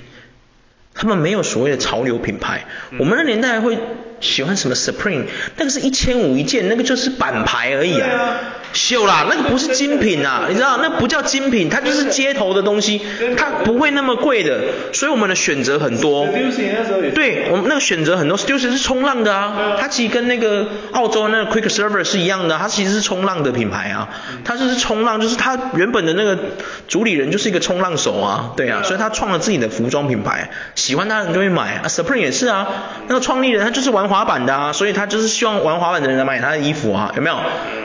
他们没有所谓的潮流品牌。我们的年代会。喜欢什么 Supreme？那个是一千五一件，那个就是板牌而已啊。秀啦，那个不是精品啊，你知道，那不叫精品，它就是街头的东西，它不会那么贵的。所以我们的选择很多。对，我们那个选择很多。Stussy 是冲浪的啊，它其实跟那个澳洲那个 Quick Server 是一样的，它其实是冲浪的品牌啊。它就是冲浪，就是它原本的那个主理人就是一个冲浪手啊，对啊，所以他创了自己的服装品牌，喜欢他的人就会买啊。Supreme 也是啊，那个创立人他就是玩。滑板的啊，所以他就是希望玩滑板的人来买他的衣服啊，有没有？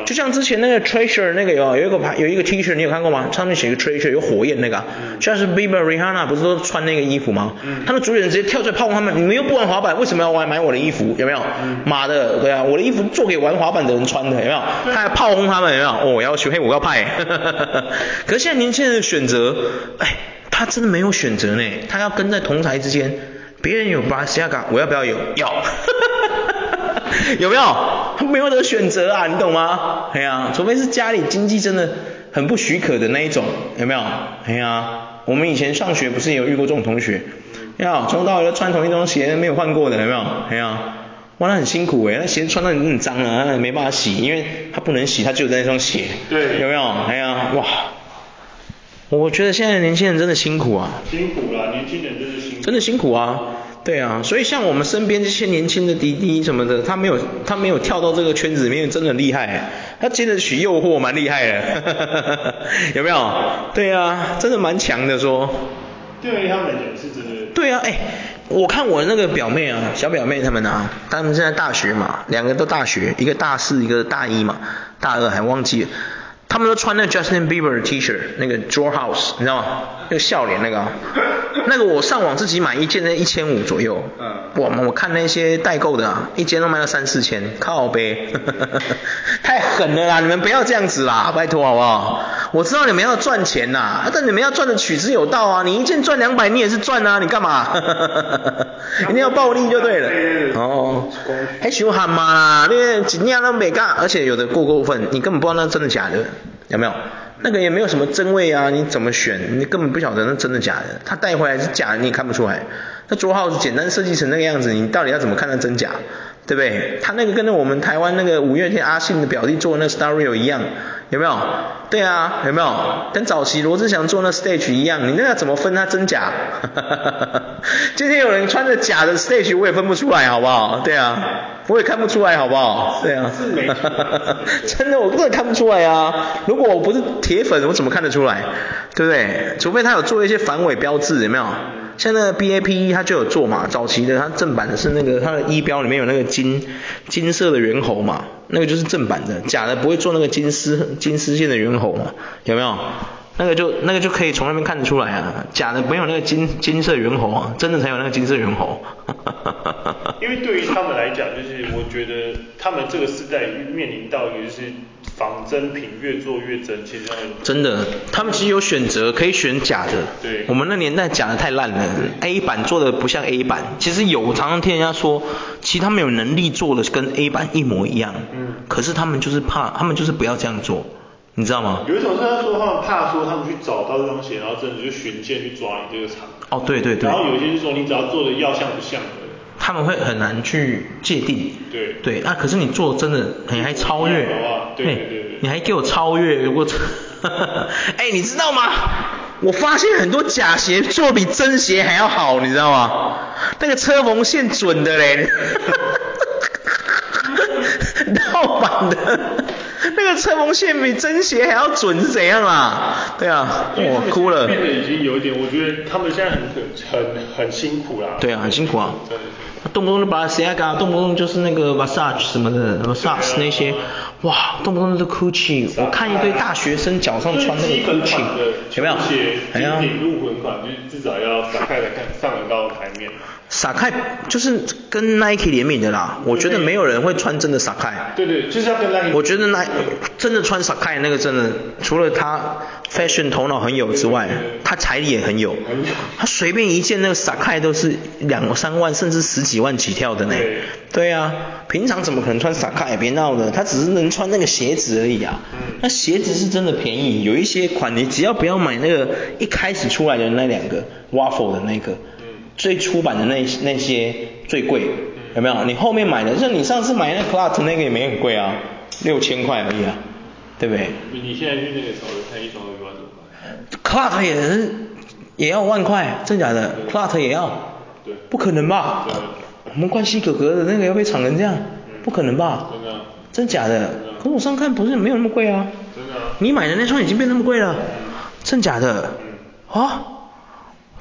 就像之前那个 Treasure 那个有有一个牌有一个 T 恤，你有看过吗？上面写个 Treasure 有火焰那个，像是 Bieber、Rihanna 不是都穿那个衣服吗？他的主演直接跳出来炮轰他们，你们又不玩滑板，为什么要玩买我的衣服？有没有？妈的，对啊，我的衣服做给玩滑板的人穿的，有没有？他还炮轰他们，有没有？哦，我要学黑五要派，可是现在年轻人的选择，哎。他真的没有选择呢，他要跟在同台之间，别人有 Balenciaga，我要不要有？要，有没有？他没有得选择啊，你懂吗？哎呀，除非是家里经济真的很不许可的那一种，有没有？哎呀，我们以前上学不是也有遇过这种同学，要从头到尾都穿同一双鞋没有换过的，有没有？哎呀，哇，那很辛苦诶，那鞋穿到你很脏了，那没办法洗，因为他不能洗，他只有那双鞋，对，有没有？哎呀，哇。我觉得现在年轻人真的辛苦啊，辛苦啦，年轻人真的辛苦，真的辛苦啊，对啊，所以像我们身边这些年轻的滴滴什么的，他没有他没有跳到这个圈子里面，真的厉害，他经得起诱惑，蛮厉害的，有没有？对啊，真的蛮强的说。对他们来讲是真的。对啊，哎，我看我那个表妹啊，小表妹他们啊，他们现在大学嘛，两个都大学，一个大四，一个大一嘛，大二还忘记了。他们都穿那 Justin Bieber 的 T-shirt，那个 Draw House，你知道吗？那个笑脸那个，那个我上网自己买一件，那一千五左右。嗯。我我看那些代购的啊，一件都卖到三四千，靠呗，太狠了啦！你们不要这样子啦，拜托好不好？我知道你们要赚钱呐，但你们要赚的取之有道啊！你一件赚两百，你也是赚啊，你干嘛？一定要暴利就对了。哦。还凶悍嘛啦，那个几样都没干，而且有的过过分，你根本不知道那真的假的。有没有？那个也没有什么真伪啊，你怎么选？你根本不晓得那真的假的。他带回来是假的，你也看不出来。那桌号简单设计成那个样子，你到底要怎么看它真假？对不对？他那个跟着我们台湾那个五月天阿信的表弟做的那 Starry 一样，有没有？对啊，有没有？跟早期罗志祥做那 Stage 一样，你那个怎么分它真假？今天有人穿着假的 Stage，我也分不出来，好不好？对啊，我也看不出来，好不好？对啊，是没 真的，我根本看不出来啊！如果我不是铁粉，我怎么看得出来？对不对？除非他有做一些反伪标志，有没有？像那个 BAPE 它就有做嘛，早期的它正版的是那个它的衣标里面有那个金金色的猿猴嘛，那个就是正版的，假的不会做那个金丝金丝线的猿猴嘛，有没有？那个就那个就可以从那边看得出来啊，假的没有那个金金色猿猴啊，真的才有那个金色猿猴。因为对于他们来讲，就是我觉得他们这个时代面临到一个就是。仿真品越做越真，其实他们真的，他们其实有选择，可以选假的。对。我们那年代假的太烂了，A 版做的不像 A 版。其实有，我常常听人家说，其实他们有能力做的跟 A 版一模一样。嗯。可是他们就是怕，他们就是不要这样做，你知道吗？有一种是他说他们怕说他们去找到这双鞋，然后真的就循线去抓你这个厂。哦，对对对。然后有一些是说你只要做的要像不像的。他们会很难去界定，对对啊，可是你做真的，你还超越，对对对，你还给我超越，我，哎，你知道吗？我发现很多假鞋做比真鞋还要好，你知道吗？那个车缝线准的嘞，盗版的，那个车缝线比真鞋还要准是怎样啊？对啊，我哭了。变得已经有一点，我觉得他们现在很很很辛苦啦。对啊，很辛苦啊。动不动就把它 Balenciaga，动不动就是那个 Versace 什么的，Versace 那些，哇，动不动就是 Gucci，我看一堆大学生脚上穿那个 Gucci，有没有？哎呀，入魂款就至少要打开来看，上得到台面。Sacai 就是跟 Nike 联名的啦，我觉得没有人会穿真的 Sacai。对对，就是要跟 Nike。我觉得 Nike 真的穿 Sacai 那个真的，除了他 fashion 头脑很有之外，他财力也很有。他随便一件那个 Sacai 都是两三万甚至十几万起跳的呢。对啊，平常怎么可能穿 Sacai？别闹了，他只是能穿那个鞋子而已啊。那鞋子是真的便宜，有一些款你只要不要买那个一开始出来的那两个 Waffle 的那个。最初版的那那些最贵，有没有？你后面买的，像你上次买那 Clut 那个也没很贵啊，六千块而已啊，对不对？你现在去那个超市看一双一万多块。Clut 也是也要万块，真假的？Clut 也要？对。不可能吧？我们冠希哥哥的那个要被抢成这样？不可能吧？真的。真假的？可是我上看不是没有那么贵啊。真的。你买的那双已经变那么贵了？真假的？啊？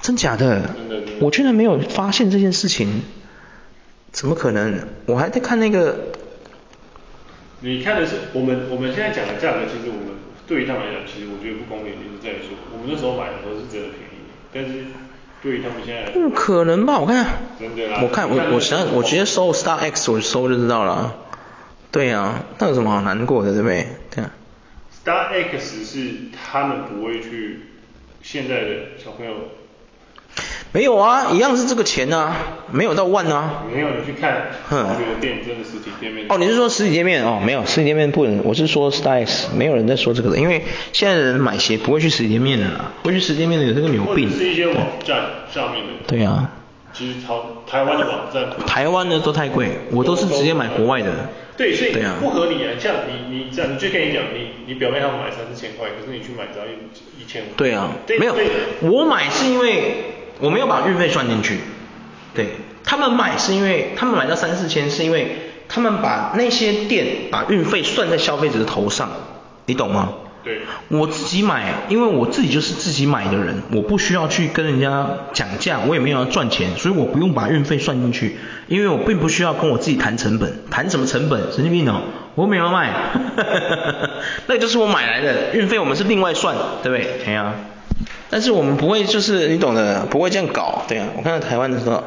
真假的？我居然没有发现这件事情，怎么可能？我还在看那个。你看的是我们我们现在讲的价格，其实我们对于他们来讲，其实我觉得不公平，就是在于说，我们那时候买的时候是真的便宜，但是对于他们现在。不可能吧？我看。真的啦。我看我我实际我直接搜 Star X，我搜就知道了。对啊，那有什么好难过的，对不对？对啊。Star X 是他们不会去。现在的小朋友。没有啊，一样是这个钱啊，没有到万啊。没有，你去看潮流店，真的实体店面。哦，你是说实体店面哦？没有，实体店面不能。我是说 styles，没有人在说这个的，因为现在的人买鞋不会去实体店面的啦，会去实体店面的有这个牛病。是一些网站上面的。对啊。其实台台湾的网站。台湾的都太贵，我都是直接买国外的。对，所以不合理啊！像你你这样，你就跟你讲，你你表面上买三四千块，可是你去买只要一一千五。对啊。没有，我买是因为。我没有把运费算进去，对，他们买是因为他们买到三四千，是因为他们把那些店把运费算在消费者的头上，你懂吗？对。我自己买，因为我自己就是自己买的人，我不需要去跟人家讲价，我也没有要赚钱，所以我不用把运费算进去，因为我并不需要跟我自己谈成本，谈什么成本？神经病哦，我没有卖，那就是我买来的运费，我们是另外算，对不对？哎呀。但是我们不会，就是你懂的，不会这样搞，对啊。我看到台湾的时候，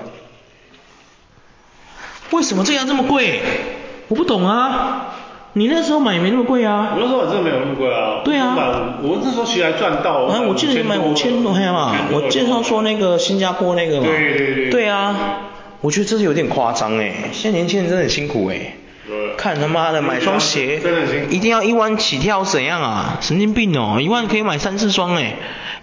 为什么这样这么贵？我不懂啊。你那时候买没那么贵啊。我那时候真的没有那么贵啊。对啊。我那时候其实还赚到。啊，我记得你买五千多块嘛。我介绍说那个新加坡那个嘛。对对对。对啊。我觉得这是有点夸张哎，现在年轻人真的很辛苦哎。看他妈的买双鞋，一定要一万起跳怎样啊？神经病哦，一万可以买三四双哎。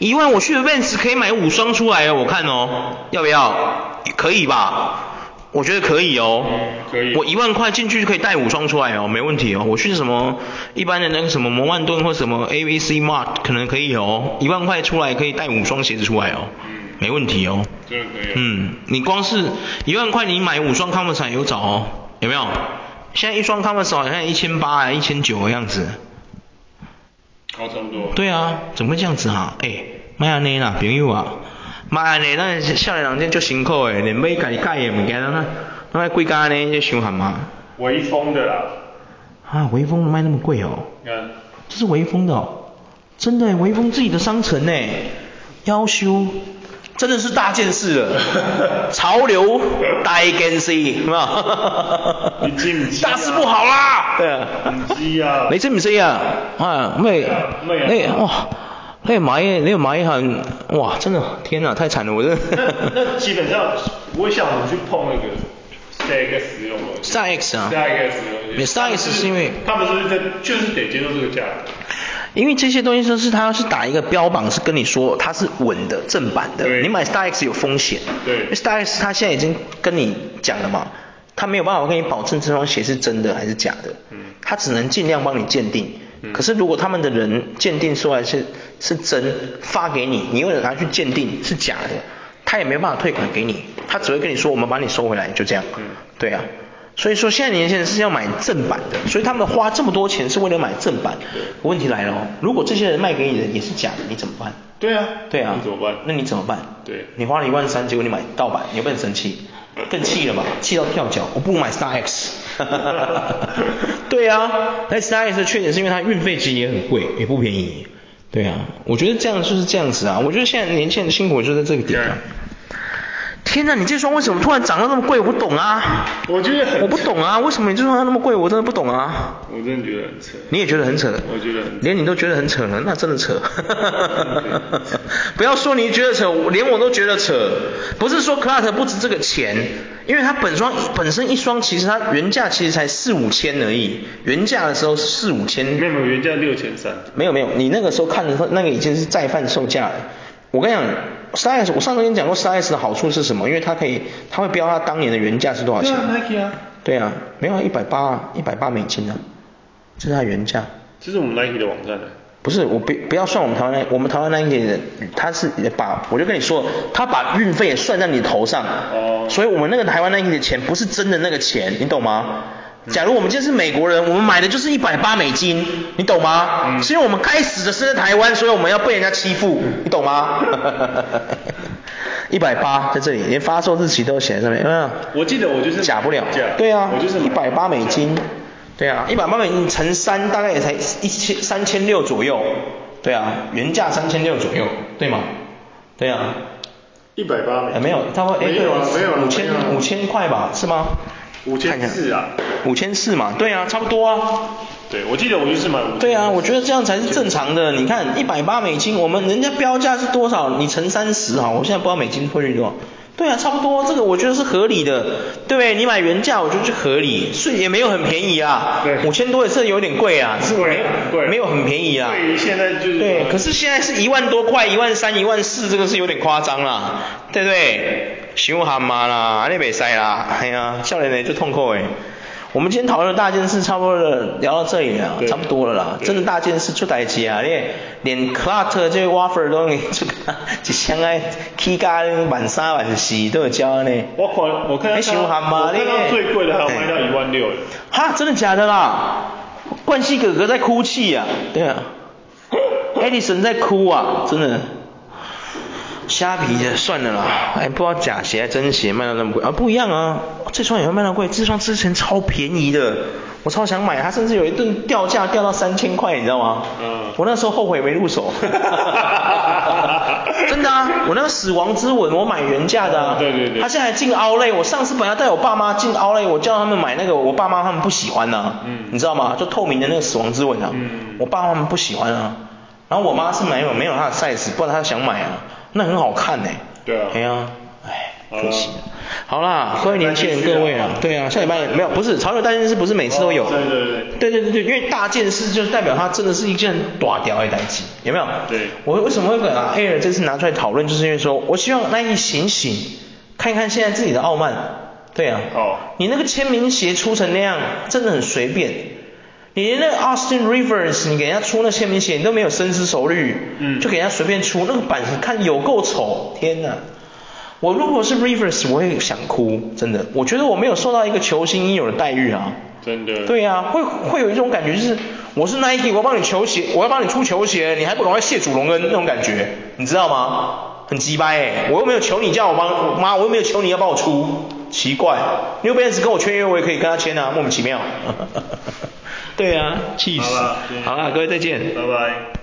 一万我去 Vans 可以买五双出来哦，我看哦，要不要？可以吧？我觉得可以哦。可以。我一万块进去就可以带五双出来哦，没问题哦。我去什么一般的那个什么摩万顿或什么 ABC Mart 可能可以哦，一万块出来可以带五双鞋子出来哦，没问题哦。嗯，你光是一万块你买五双 Converse 有找哦，有没有？现在一双 Converse 好像一千八啊，一千九的样子。好，差不多。对啊，怎么会这样子哈？哎，卖安尼啦，朋友啊，卖安尼，咱少年人真足辛苦诶，连买家己改诶物件，那那贵价呢，就伤寒嘛。微风的啦。啊，微风卖那么贵哦。嗯。这是微风的哦，真的，微风自己的商城诶，夭寿。真的是大件事了，潮流大件事，是吧？你知唔知？大事不好啦！对啊。唔知啊。你知唔知啊？啊，咩？咩？哇！你买，你买一下，哇！真的，天哪，太惨了，我这。那那基本上不会像我们去碰那个 Star X 使用的。Star X 啊。Star X 使用。Star X 是因为。他们是不是在就是得接受这个价格？因为这些东西都是他是打一个标榜，是跟你说它是稳的正版的。你买 Star X 有风险。对。因为 Star X 它现在已经跟你讲了嘛，它没有办法跟你保证这双鞋是真的还是假的。嗯。它只能尽量帮你鉴定。嗯。可是如果他们的人鉴定出来是是真，发给你，你为了拿去鉴定是假的，他也没有办法退款给你，他只会跟你说我们把你收回来，就这样。嗯。对啊。所以说现在年轻人是要买正版的，所以他们花这么多钱是为了买正版。问题来了哦，如果这些人卖给你的也是假的，你怎么办？对啊，对啊，你怎么办？那你怎么办？对，你花了一万三，结果你买盗版，你会不会很生气？更气了吧？气到跳脚，我不买 Star X。对啊，那 Star X 的缺点是因为它运费其实也很贵，也不便宜。对啊，我觉得这样就是这样子啊，我觉得现在年轻人的辛苦就在这个点上。天哪，你这双为什么突然涨到那么贵？我不懂啊。我觉得很。我不懂啊，为什么你这双那么贵？我真的不懂啊。我真的觉得很扯。你也觉得很扯？我觉得。连你都觉得很扯了，那真的扯。不要说你觉得扯，连我都觉得扯。不是说 Clark 不值这个钱，因为它本双本身一双其实它原价其实才四五千而已，原价的时候是四五千。没有没有，原价六千三。没有没有，你那个时候看的时候，那个已经是再贩售价了。我跟你讲 X，我上次跟你讲过 X 的好处是什么？因为它可以，它会标它当年的原价是多少钱。对啊，Nike 啊。对啊，没有一百八啊，一百八美金啊，这是它原价。这是我们 Nike 的网站的。不是，我不不要算我们台湾，我们台湾 Nike 的，他是把，我就跟你说，他把运费也算在你头上。哦。所以我们那个台湾 Nike 的钱不是真的那个钱，你懂吗？假如我们今天是美国人，我们买的就是一百八美金，你懂吗？嗯。是因为我们该死的是在台湾，所以我们要被人家欺负，你懂吗？一百八在这里，连发售日期都写在上面，有没有？我记得我就是假不了。假。对啊。我就是一百八美金。对啊，一百八美金乘三大概也才一千三千六左右。对啊，原价三千六左右，对吗？对啊。一百八美金。没有，差不多。没有啊，没有啊。五千五千块吧，是吗？五千四啊，五千四嘛，对啊，差不多啊，对，我记得我就是买五。对啊，我觉得这样才是正常的。你看一百八美金，我们人家标价是多少？你乘三十啊，我现在不知道美金汇率多少。对啊，差不多，这个我觉得是合理的，对不对？你买原价，我觉得是合理，所以也没有很便宜啊。对。五千多也是有点贵啊，是没对，没有很便宜啊。对于现在就是。对，可是现在是一万多块，一万三、一万四，这个是有点夸张啦，对不对？伤寒嘛啦，你袂使啦，哎呀，少年人就痛苦诶。我们今天讨论的大件事差不多了，聊到这里了，差不多了啦。真的大件事出代志啊，你连 Clark 这个 wafer 都给出，一箱哎，起价万三万四都有交呢。我看我看，伤寒嘛，我看到最贵的还有卖到一万六。哈，真的假的啦？冠希哥哥在哭泣啊，对啊，Edison 在哭啊，真的。虾皮的算了啦，哎，不知道假鞋还真鞋卖到那么贵啊，不一样啊，这双也会卖到贵，这双之前超便宜的，我超想买，它甚至有一顿掉价掉到三千块，你知道吗？嗯。我那时候后悔没入手。哈哈哈真的啊，我那个死亡之吻我买原价的啊。对对对。他现在还进 Outlet，我上次本来带我爸妈进 Outlet，我叫他们买那个，我爸妈他们不喜欢呐、啊。嗯。你知道吗？就透明的那个死亡之吻啊。嗯。我爸妈他们不喜欢啊，然后我妈是没有没有他的 size，不知道她想买啊。那很好看呢。对啊。对啊，哎，可惜。好啦，各位年轻人，各位啊，对啊，下礼拜没有，不是潮流大件事，不是每次都有。对对对。对对对对，因为大件事就是代表它真的是一件短屌的代志，有没有？对。我为什么会把 Air 这次拿出来讨论，就是因为说我希望 Nike 醒醒，看看现在自己的傲慢。对啊。哦。你那个签名鞋出成那样，真的很随便。你连那个 Austin Rivers，你给人家出那签名鞋，你都没有深思熟虑，嗯，就给人家随便出那个版型，看有够丑，天哪！我如果是 Rivers，我也想哭，真的，我觉得我没有受到一个球星应有的待遇啊，真的。对啊，会会有一种感觉，就是我是 Nike，我要帮你球鞋，我要帮你出球鞋，你还不赶快谢主隆恩那种感觉，你知道吗？很鸡掰哎，我又没有求你叫我帮，妈，我又没有求你要帮我出，奇怪，New Balance 跟我签约，我也可以跟他签啊，莫名其妙。对啊，气死！好了，好了，各位再见，拜拜。